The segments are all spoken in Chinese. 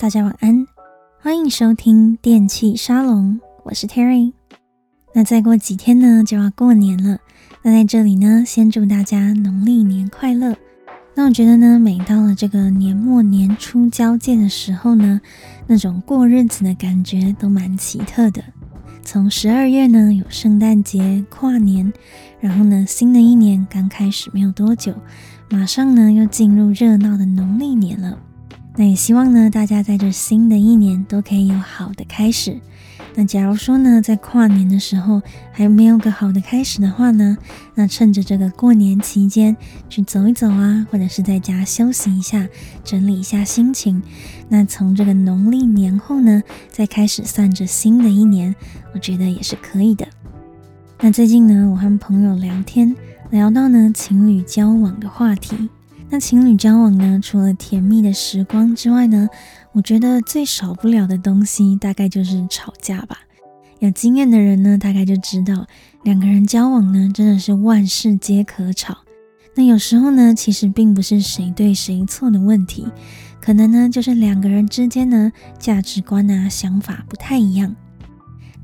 大家晚安，欢迎收听电气沙龙，我是 Terry。那再过几天呢，就要过年了。那在这里呢，先祝大家农历年快乐。那我觉得呢，每到了这个年末年初交界的时候呢，那种过日子的感觉都蛮奇特的。从十二月呢，有圣诞节、跨年，然后呢，新的一年刚开始没有多久，马上呢又进入热闹的农历年了。那也希望呢，大家在这新的一年都可以有好的开始。那假如说呢，在跨年的时候还没有个好的开始的话呢，那趁着这个过年期间去走一走啊，或者是在家休息一下，整理一下心情。那从这个农历年后呢，再开始算着新的一年，我觉得也是可以的。那最近呢，我和朋友聊天，聊到呢情侣交往的话题。那情侣交往呢，除了甜蜜的时光之外呢，我觉得最少不了的东西，大概就是吵架吧。有经验的人呢，大概就知道，两个人交往呢，真的是万事皆可吵。那有时候呢，其实并不是谁对谁错的问题，可能呢，就是两个人之间呢，价值观啊、想法不太一样。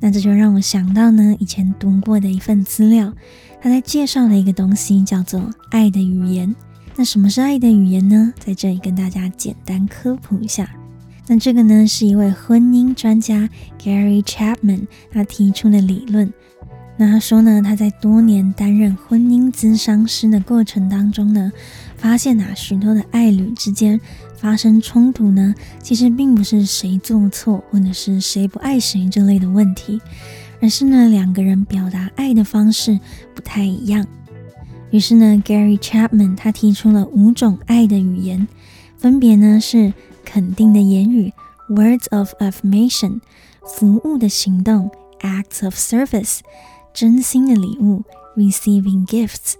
那这就让我想到呢，以前读过的一份资料，他在介绍的一个东西叫做“爱的语言”。那什么是爱的语言呢？在这里跟大家简单科普一下。那这个呢，是一位婚姻专家 Gary Chapman 他提出的理论。那他说呢，他在多年担任婚姻咨商师的过程当中呢，发现啊，许多的爱侣之间发生冲突呢，其实并不是谁做错，或者是谁不爱谁这类的问题，而是呢，两个人表达爱的方式不太一样。于是呢，Gary Chapman 他提出了五种爱的语言，分别呢是肯定的言语 （words of affirmation）、服务的行动 （acts of service）、真心的礼物 （receiving gifts）、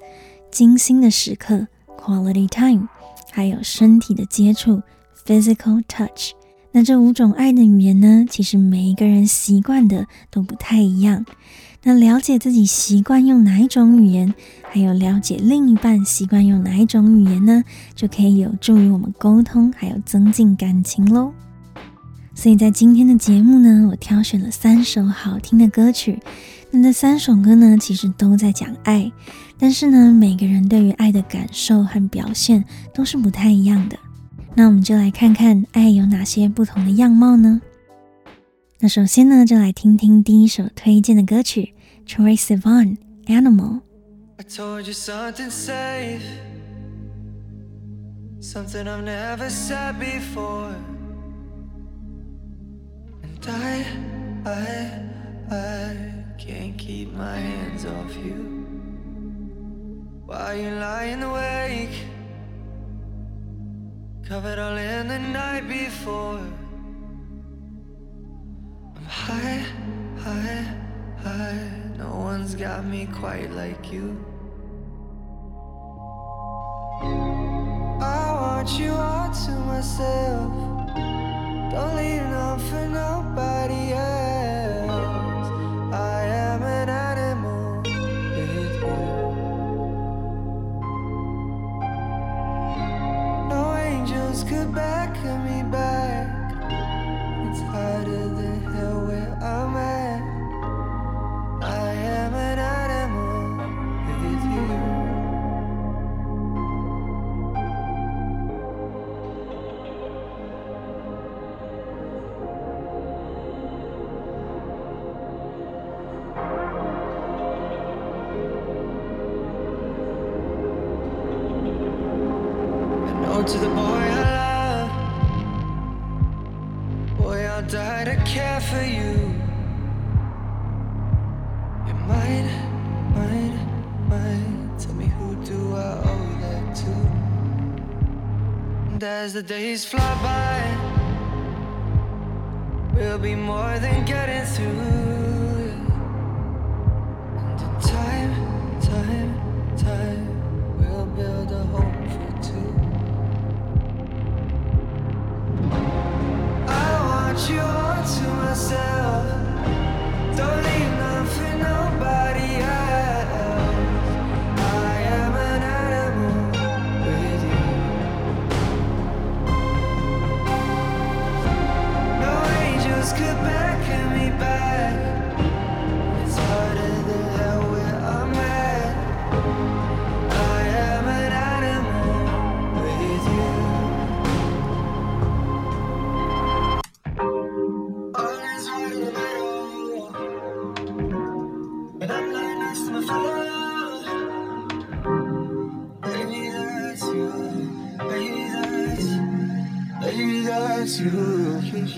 精心的时刻 （quality time），还有身体的接触 （physical touch）。那这五种爱的语言呢，其实每一个人习惯的都不太一样。那了解自己习惯用哪一种语言，还有了解另一半习惯用哪一种语言呢，就可以有助于我们沟通，还有增进感情喽。所以在今天的节目呢，我挑选了三首好听的歌曲。那这三首歌呢，其实都在讲爱，但是呢，每个人对于爱的感受和表现都是不太一样的。那我们就来看看爱有哪些不同的样貌呢？那首先呢，就来听听第一首推荐的歌曲，Troye Sivan Animal。I told you something safe, something I've never said before. And I, I, I can't keep my hands off you. While you're lying awake, covered all in the night before. High, high, high. No one's got me quite like you. I want you all to myself. Don't leave none for nobody as the days fly by, we'll be more than getting through.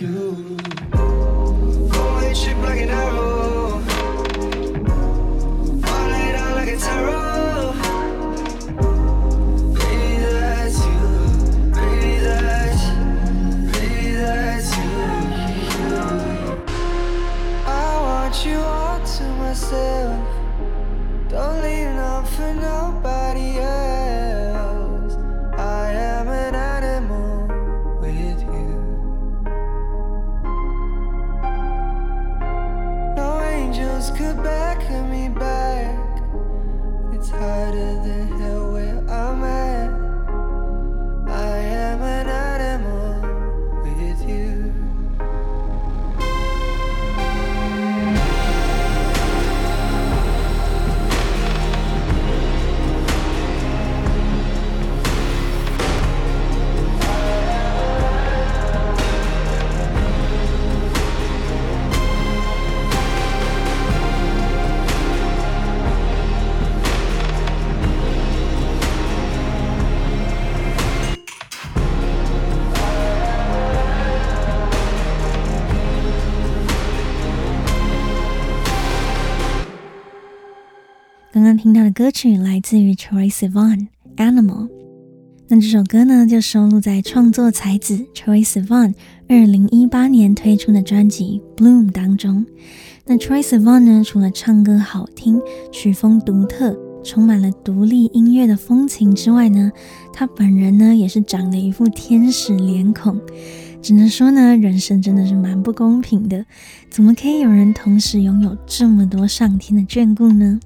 you. 刚刚听到的歌曲来自于 Troye Sivan，《Animal》。那这首歌呢，就收录在创作才子 Troye Sivan 二零一八年推出的专辑《Bloom》当中。那 Troye Sivan 呢，除了唱歌好听、曲风独特、充满了独立音乐的风情之外呢，他本人呢，也是长得一副天使脸孔。只能说呢，人生真的是蛮不公平的，怎么可以有人同时拥有这么多上天的眷顾呢？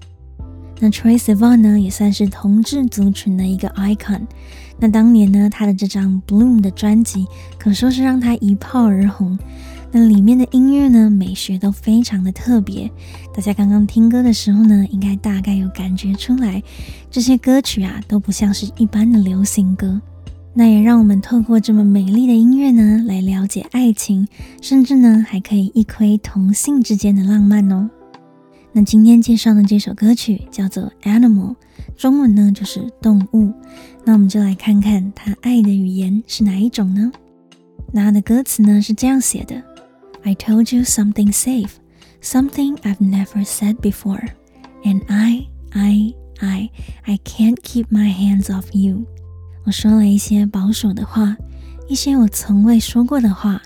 那 Troye Sivan 呢，也算是同志族群的一个 icon。那当年呢，他的这张《Bloom》的专辑可说是让他一炮而红。那里面的音乐呢，美学都非常的特别。大家刚刚听歌的时候呢，应该大概有感觉出来，这些歌曲啊，都不像是一般的流行歌。那也让我们透过这么美丽的音乐呢，来了解爱情，甚至呢，还可以一窥同性之间的浪漫哦。那今天介绍的这首歌曲叫做《Animal》，中文呢就是动物。那我们就来看看他爱的语言是哪一种呢？那他的歌词呢是这样写的：I told you something safe, something I've never said before, and I, I, I, I can't keep my hands off you。我说了一些保守的话，一些我从未说过的话，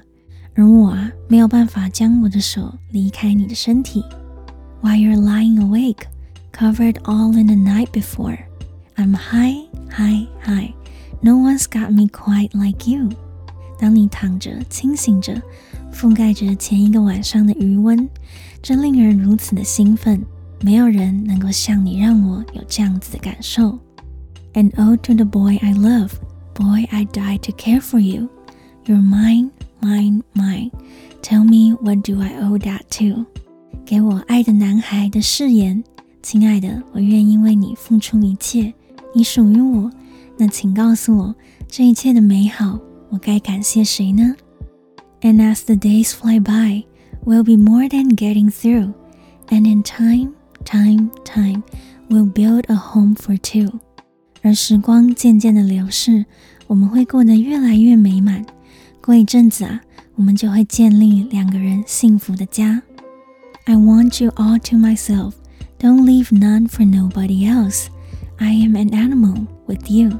而我啊没有办法将我的手离开你的身体。While you're lying awake, covered all in the night before, I'm high, high, high. No one's got me quite like you. 当你躺着清醒着，覆盖着前一个晚上的余温，真令人如此的兴奋。没有人能够像你让我有这样子的感受。And ode to the boy I love, boy I die to care for you. You're mine, mine, mine. Tell me what do I owe that to? 给我爱的男孩的誓言，亲爱的，我愿意为你付出一切，你属于我。那请告诉我，这一切的美好，我该感谢谁呢？And as the days fly by, we'll be more than getting through. And in time, time, time, we'll build a home for two. 而时光渐渐的流逝，我们会过得越来越美满。过一阵子啊，我们就会建立两个人幸福的家。I want you all to myself. Don't leave none for nobody else. I am an animal with you.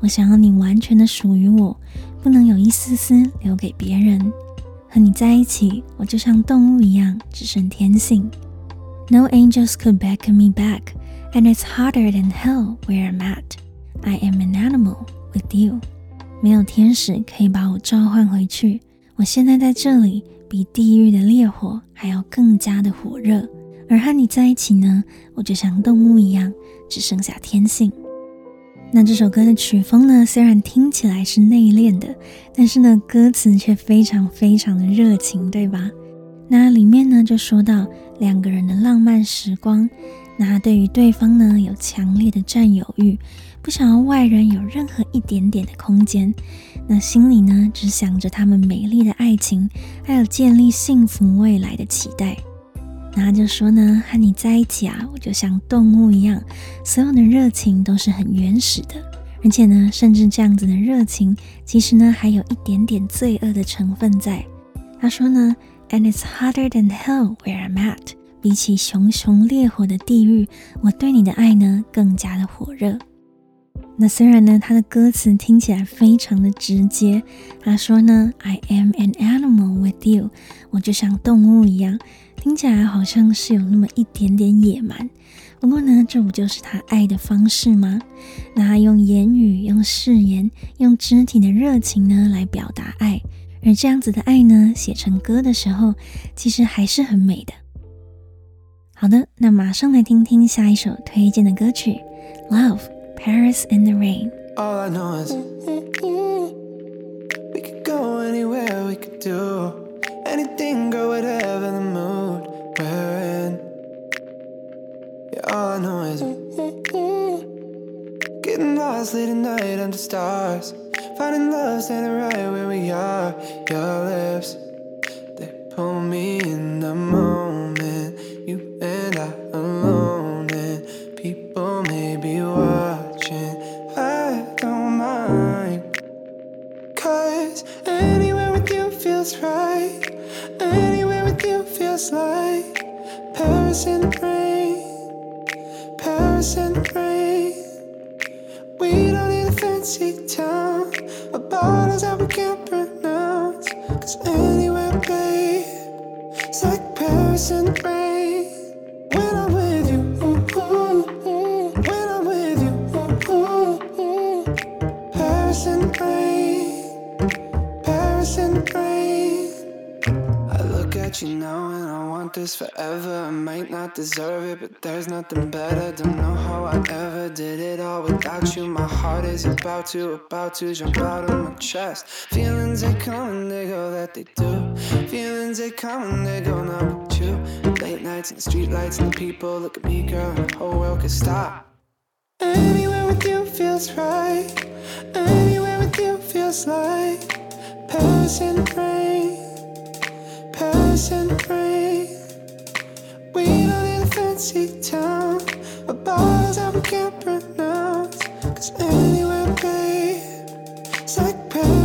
我想要你完全的属于我，不能有一丝丝留给别人。和你在一起，我就像动物一样，只剩天性。No angels could beckon me back, and it's harder than hell where I'm at. I am an animal with you. 没有天使可以把我召唤回去。我现在在这里。 比地狱的烈火还要更加的火热，而和你在一起呢，我就像动物一样，只剩下天性。那这首歌的曲风呢，虽然听起来是内敛的，但是呢，歌词却非常非常的热情，对吧？那里面呢，就说到两个人的浪漫时光，那对于对方呢，有强烈的占有欲。不想要外人有任何一点点的空间，那心里呢，只想着他们美丽的爱情，还有建立幸福未来的期待。那他就说呢，和你在一起啊，我就像动物一样，所有的热情都是很原始的，而且呢，甚至这样子的热情，其实呢，还有一点点罪恶的成分在。他说呢，And it's hotter than hell where I'm at。比起熊熊烈火的地狱，我对你的爱呢，更加的火热。那虽然呢，他的歌词听起来非常的直接，他说呢，I am an animal with you，我就像动物一样，听起来好像是有那么一点点野蛮。不过呢，这不就是他爱的方式吗？那他用言语、用誓言、用肢体的热情呢，来表达爱，而这样子的爱呢，写成歌的时候，其实还是很美的。好的，那马上来听听下一首推荐的歌曲《Love》。Paris in the rain. All I know is we could go anywhere, we could do anything, girl, whatever the mood we're in. Yeah, all I know is getting lost late at night under stars, finding love standing right where we are. Your lips, they pull me in the moment. To, about to jump out of my chest. Feelings they come and they go, that they do. Feelings they come and they go, not with you. Late nights and the street lights and the people look at me, girl, and the whole world could stop. Anywhere with you feels right. Anywhere with you feels like Paris the rain. Paris the rain. We don't need a fancy town. A bars that we can't pronounce. Cause anywhere,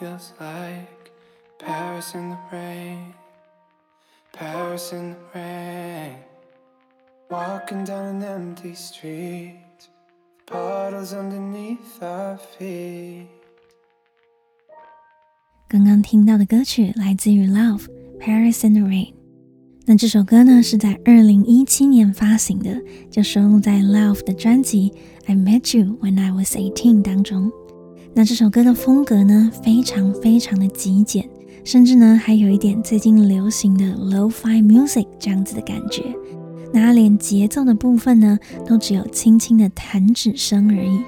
feels like Paris in the rain, Paris in the rain. Walking down an empty street, puddles underneath our feet. 刚刚听到的歌曲来自于 Love Paris in the Rain。那这首歌呢是在二零一七年发行的，就收录在 Love 的专辑《I Met You When I Was Eighteen》当中。 那这首歌的风格呢，非常非常的极简，甚至呢还有一点最近流行的 Lo-Fi Music 这样子的感觉。那连节奏的部分呢，都只有轻轻的弹指声而已。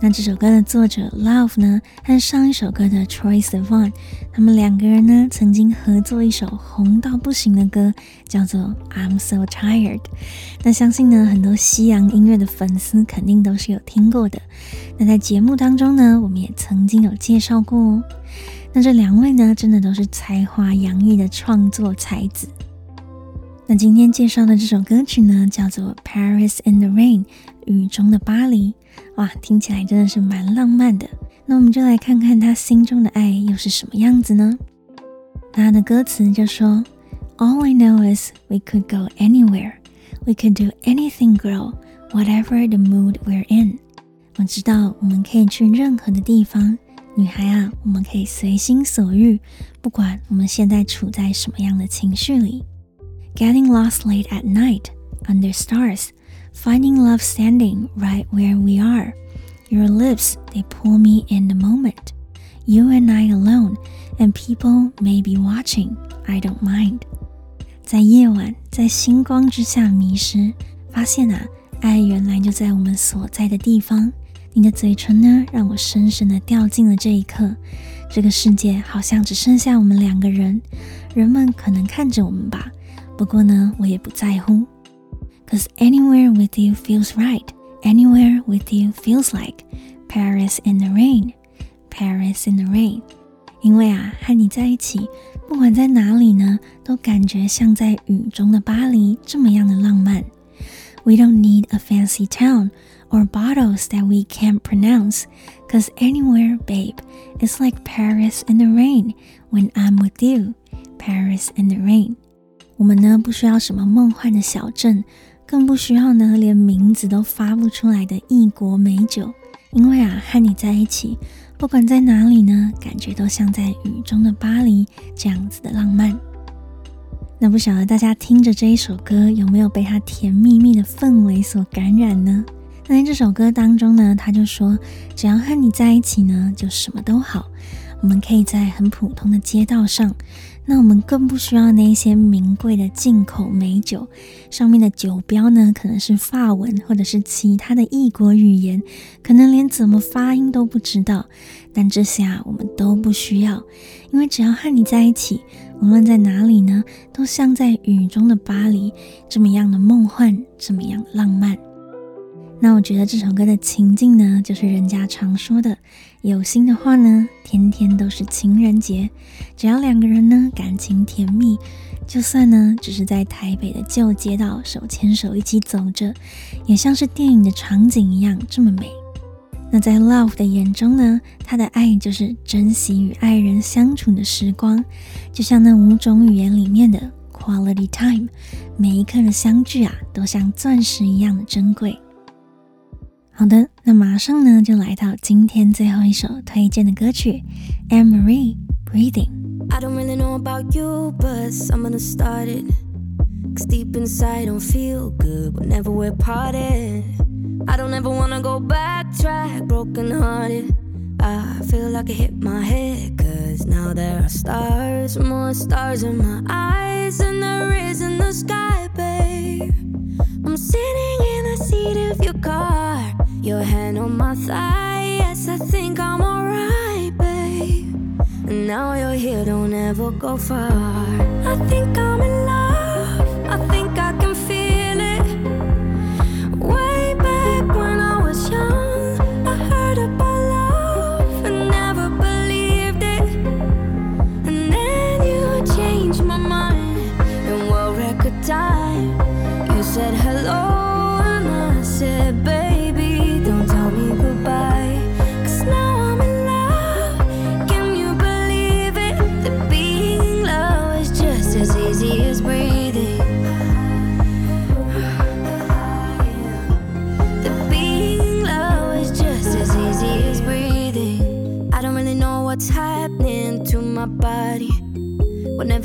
那这首歌的作者 Love 呢，和上一首歌的 Troye Sivan，他们两个人呢，曾经合作一首红到不行的歌，叫做 I'm So Tired。那相信呢，很多西洋音乐的粉丝肯定都是有听过的。那在节目当中呢，我们也曾经有介绍过哦。那这两位呢，真的都是才华洋溢的创作才子。那今天介绍的这首歌曲呢，叫做 Paris in the Rain，雨中的巴黎。哇，听起来真的是蛮浪漫的。那我们就来看看他心中的爱又是什么样子呢？那他的歌词就说 All I know is we could go anywhere, we could do anything, girl, whatever the mood we're in。我知道我们可以去任何的地方，女孩啊，我们可以随心所欲，不管我们现在处在什么样的情绪里。Getting lost late at night under stars, finding love standing right where we are. Your lips, they pull me in the moment. You and I alone, and people may be watching. I don't mind. 在夜晚，在星光之下迷失，发现啊，爱原来就在我们所在的地方。你的嘴唇呢，让我深深的掉进了这一刻。这个世界好像只剩下我们两个人，人们可能看着我们吧。不过呢，我也不在乎。 Cause anywhere with you feels right, anywhere with you feels like Paris in the rain, Paris in the rain. 因为啊，和你在一起。不管在哪里呢，都感觉像在雨中的巴黎这么样的浪漫。We don't need a fancy town or bottles that we can't pronounce, cause anywhere, babe, it's like Paris in the rain when I'm with you. Paris in the rain。我们呢，不需要什么梦幻的小镇， 更不需要呢连名字都发不出来的异国美酒，因为啊，和你在一起。不管在哪里呢，感觉都像在雨中的巴黎这样子的浪漫。那不晓得大家听着这一首歌，有没有被它甜蜜蜜的氛围所感染呢？那在这首歌当中呢，他就说，只要和你在一起呢，就什么都好。我们可以在很普通的街道上。那我们更不需要那些名贵的进口美酒，上面的酒标呢，可能是法文或者是其他的异国语言，可能连怎么发音都不知道。但这些啊，我们都不需要，因为只要和你在一起，无论在哪里呢，都像在雨中的巴黎，这么样的梦幻，这么样浪漫。那我觉得这首歌的情境呢，就是人家常说的，有心的话呢，天天都是情人节。只要两个人呢，感情甜蜜，就算呢，只是在台北的旧街道手牵手一起走着，也像是电影的场景一样这么美。那在 Love 的眼中呢，他的爱就是珍惜与爱人相处的时光，就像那五种语言里面的 Quality Time，每一刻的相聚啊，都像钻石一样的珍贵。好的，那马上呢就来到今天最后一首推荐的歌曲，Anne-Marie Breathing。I don't really know about you, but someone started. Cause deep inside don't feel good whenever we're parted. I don't ever wanna go back, track, broken hearted. I feel like I hit my head, cause now there are stars, more stars in my eyes than there is in the sky, babe. I'm sitting in the seat of your car. Your hand on my thigh, yes, I think I'm alright, babe. And now you're here, don't ever go far. I think I'm in love,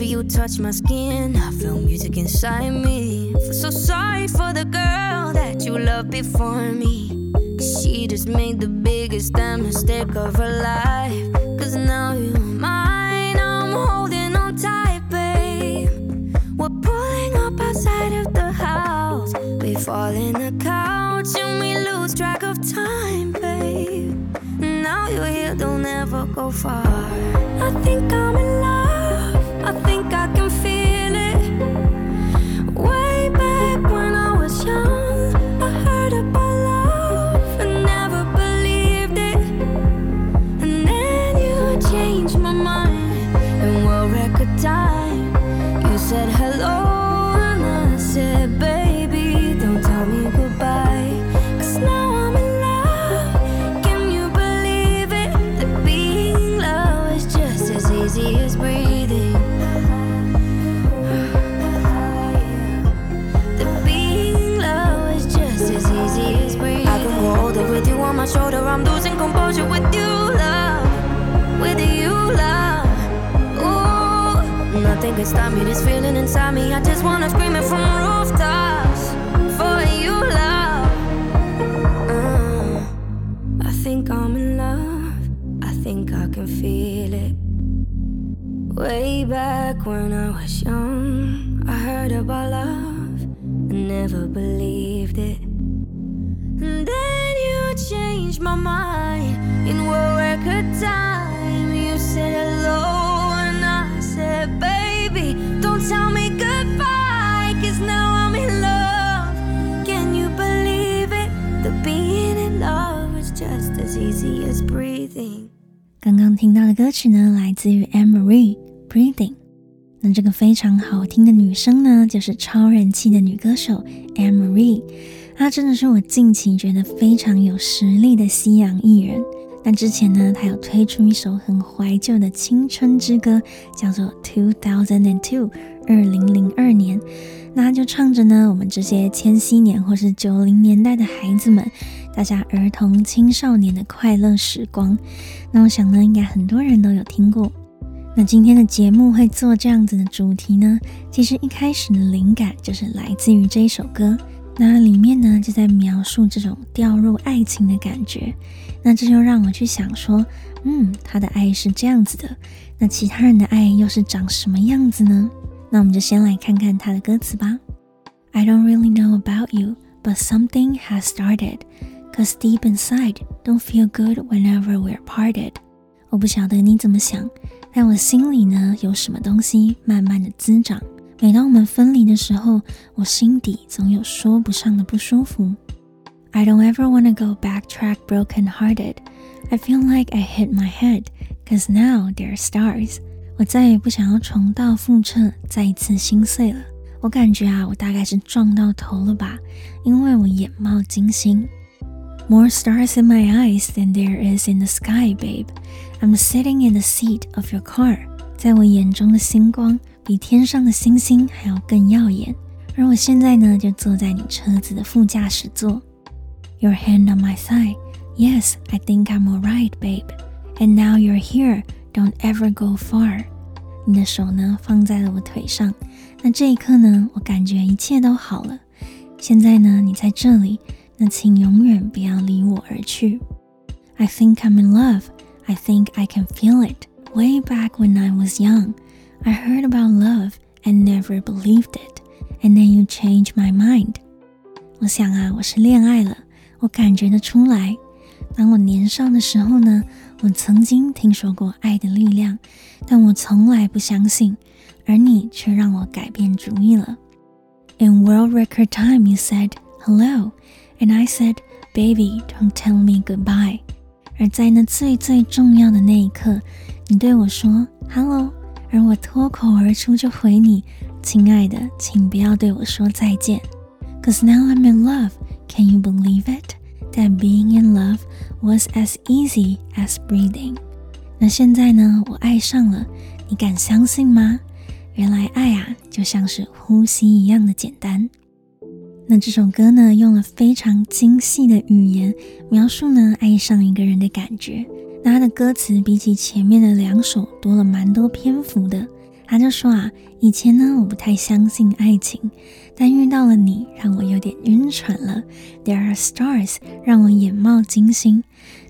you touch my skin, I feel music inside me. So sorry for the girl that you loved before me. She just made the biggest damn mistake of her life. Cause now you're mine, I'm holding on tight, babe. We're pulling up outside of the house. We fall in the couch and we lose track of time, babe. Now you're here, don't ever go far. I think I'm in love got stop me. This feeling inside me, I just wanna scream it from rooftops for you, love. Uh, I think I'm in love. I think I can feel it. Way back when I was young, I heard about love and never believed 到的歌曲呢，来自于 Anne-Marie Breathing。那这个非常好听的女生呢，就是超人气的女歌手 Anne-Marie。她真的是我近期觉得非常有实力的西洋艺人。那之前呢，她有推出一首很怀旧的青春之歌，叫做《Two Thousand and Two》二零零二年。那她就唱着呢，我们这些千禧年或是九零年代的孩子们，大家儿童青少年的快乐时光。那我想呢，应该很多人都有听过。那今天的节目会做这样子的主题呢，其实一开始的灵感就是来自于这一首歌。那里面呢，就在描述这种掉入爱情的感觉。那这就让我去想说，嗯，他的爱是这样子的，那其他人的爱又是长什么样子呢？那我们就先来看看他的歌词吧。I don't really know about you, but something has started. Cause deep inside, don't feel good whenever we're parted. 我不晓得你怎么想。但我心里呢，有什么东西慢慢的滋长。每当我们分离的时候，我心底总有说不上的不舒服。I don't ever wanna go backtrack broken hearted. I feel like I hit my head, cause now there are stars. 我再也不想要重蹈覆辙，再一次心碎了。我感觉啊，我大概是撞到头了吧，因为我眼冒金星。 More stars in my eyes than there is in the sky, babe. I'm sitting in the seat of your car. 在我眼中的星光比天上的星星还要更耀眼，而我现在呢，就坐在你车子的副驾驶座。Your hand on my thigh. Yes, I think I'm alright, babe. And now you're here. Don't ever go far. 你的手呢，放在了我腿上。那这一刻呢，我感觉一切都好了。现在呢，你在这里。 那请永远不要离我而去。I think I'm in love. I think I can feel it. Way back when I was young, I heard about love and never believed it. And then you changed my mind. 我想啊，我是恋爱了，我感觉得出来。当我年少的时候呢，我曾经听说过爱的力量，但我从来不相信，而你却让我改变主意了。In world record time, you said hello. And I said, "Baby, don't tell me goodbye." 而在那最最重要的那一刻，你对我说 "Hello"，而我脱口而出就回你："亲爱的，请不要对我说再见。"Cause now I'm in love. Can you believe it? That being in love was as easy as breathing. 那现在呢，我爱上了，你敢相信吗？原来爱啊，就像是呼吸一样的简单。那这首歌呢，用了非常精细的语言描述呢爱上一个人的感觉。那他的歌词比起前面的两首多了蛮多篇幅的。他就说啊，以前呢我不太相信爱情，但遇到了你，让我有点晕船了。There are stars，让我眼冒金星。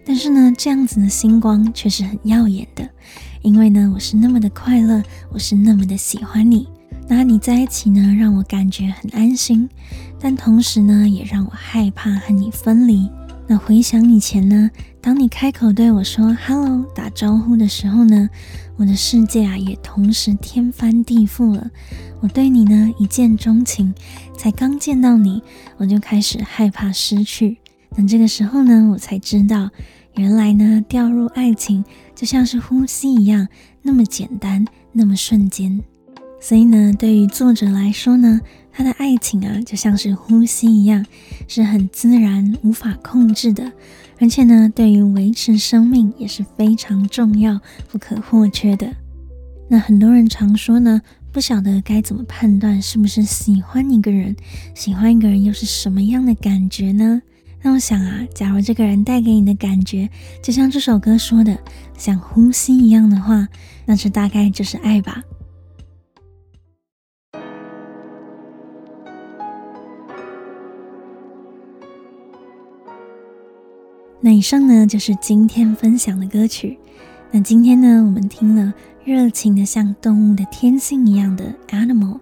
但是呢，这样子的星光却是很耀眼的，因为呢我是那么的快乐，我是那么的喜欢你。那你在一起呢，让我感觉很安心，但同时呢，也让我害怕和你分离。那回想以前呢，当你开口对我说 “hello” 打招呼的时候呢，我的世界啊也同时天翻地覆了。我对你呢一见钟情，才刚见到你，我就开始害怕失去。等这个时候呢，我才知道，原来呢掉入爱情就像是呼吸一样，那么简单，那么瞬间。所以呢，对于作者来说呢，他的爱情啊，就像是呼吸一样，是很自然、无法控制的，而且呢，对于维持生命也是非常重要、不可或缺的。那很多人常说呢，不晓得该怎么判断是不是喜欢一个人，喜欢一个人又是什么样的感觉呢？那我想啊，假如这个人带给你的感觉，就像这首歌说的，像呼吸一样的话，那这大概就是爱吧。那以上呢就是今天分享的歌曲。那今天呢，我们听了热情的像动物的天性一样的 Animal，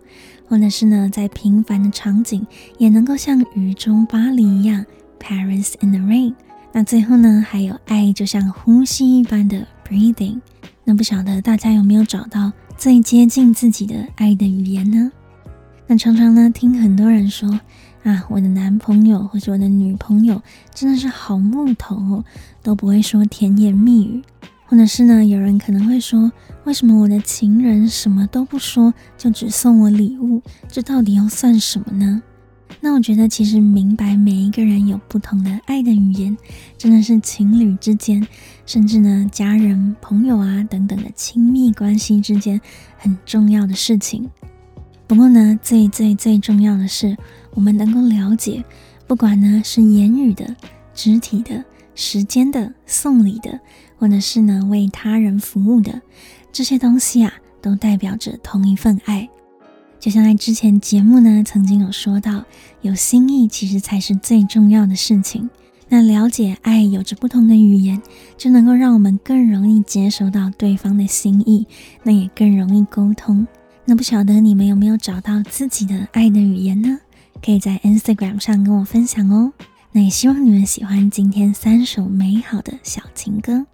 或者是呢在平凡的场景也能够像雨中巴黎一样 Paris in the Rain。那最后呢，还有爱就像呼吸一般的 Breathing。那不晓得大家有没有找到最接近自己的爱的语言呢？那常常呢听很多人说。啊，我的男朋友或者我的女朋友真的是好木头哦，都不会说甜言蜜语。或者是呢，有人可能会说，为什么我的情人什么都不说，就只送我礼物？这到底又算什么呢？那我觉得，其实明白每一个人有不同的爱的语言，真的是情侣之间，甚至呢家人、朋友啊等等的亲密关系之间很重要的事情。不过呢，最最最重要的是。我们能够了解，不管呢是言语的、肢体的、时间的、送礼的，或者是呢为他人服务的这些东西啊，都代表着同一份爱。就像在之前节目呢曾经有说到，有心意其实才是最重要的事情。那了解爱有着不同的语言，就能够让我们更容易接收到对方的心意，那也更容易沟通。那不晓得你们有没有找到自己的爱的语言呢？可以在 Instagram 上跟我分享哦。那也希望你们喜欢今天三首美好的小情歌。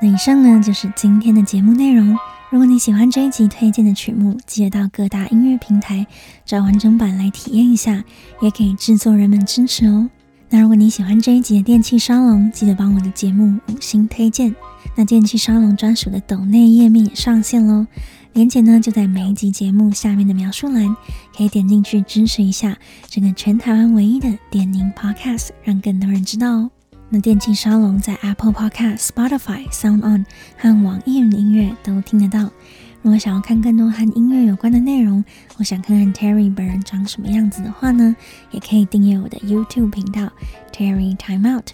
那以上呢就是今天的节目内容。如果你喜欢这一集推荐的曲目，记得到各大音乐平台找完整版来体验一下，也可以制作人们支持哦。那如果你喜欢这一集的电器沙龙，记得帮我的节目五星推荐。那电器沙龙专属的抖内页面也上线喽，连接呢就在每一集节目下面的描述栏，可以点进去支持一下这个全台湾唯一的点名 Podcast，让更多人知道哦。那电气沙龙在 Apple Podcast、Spotify、Sound On 和网易云音乐都听得到。如果想要看更多和音乐有关的内容，或想看看 Terry 本人长什么样子的话呢，也可以订阅我的 YouTube 频道 Terry Time Out。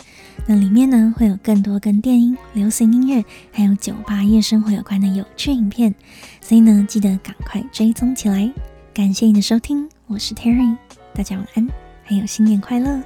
那里面呢会有更多跟电音、流行音乐还有酒吧夜生活有关的有趣影片，所以呢记得赶快追踪起来。感谢你的收听，我是 Terry，大家晚安，还有新年快乐。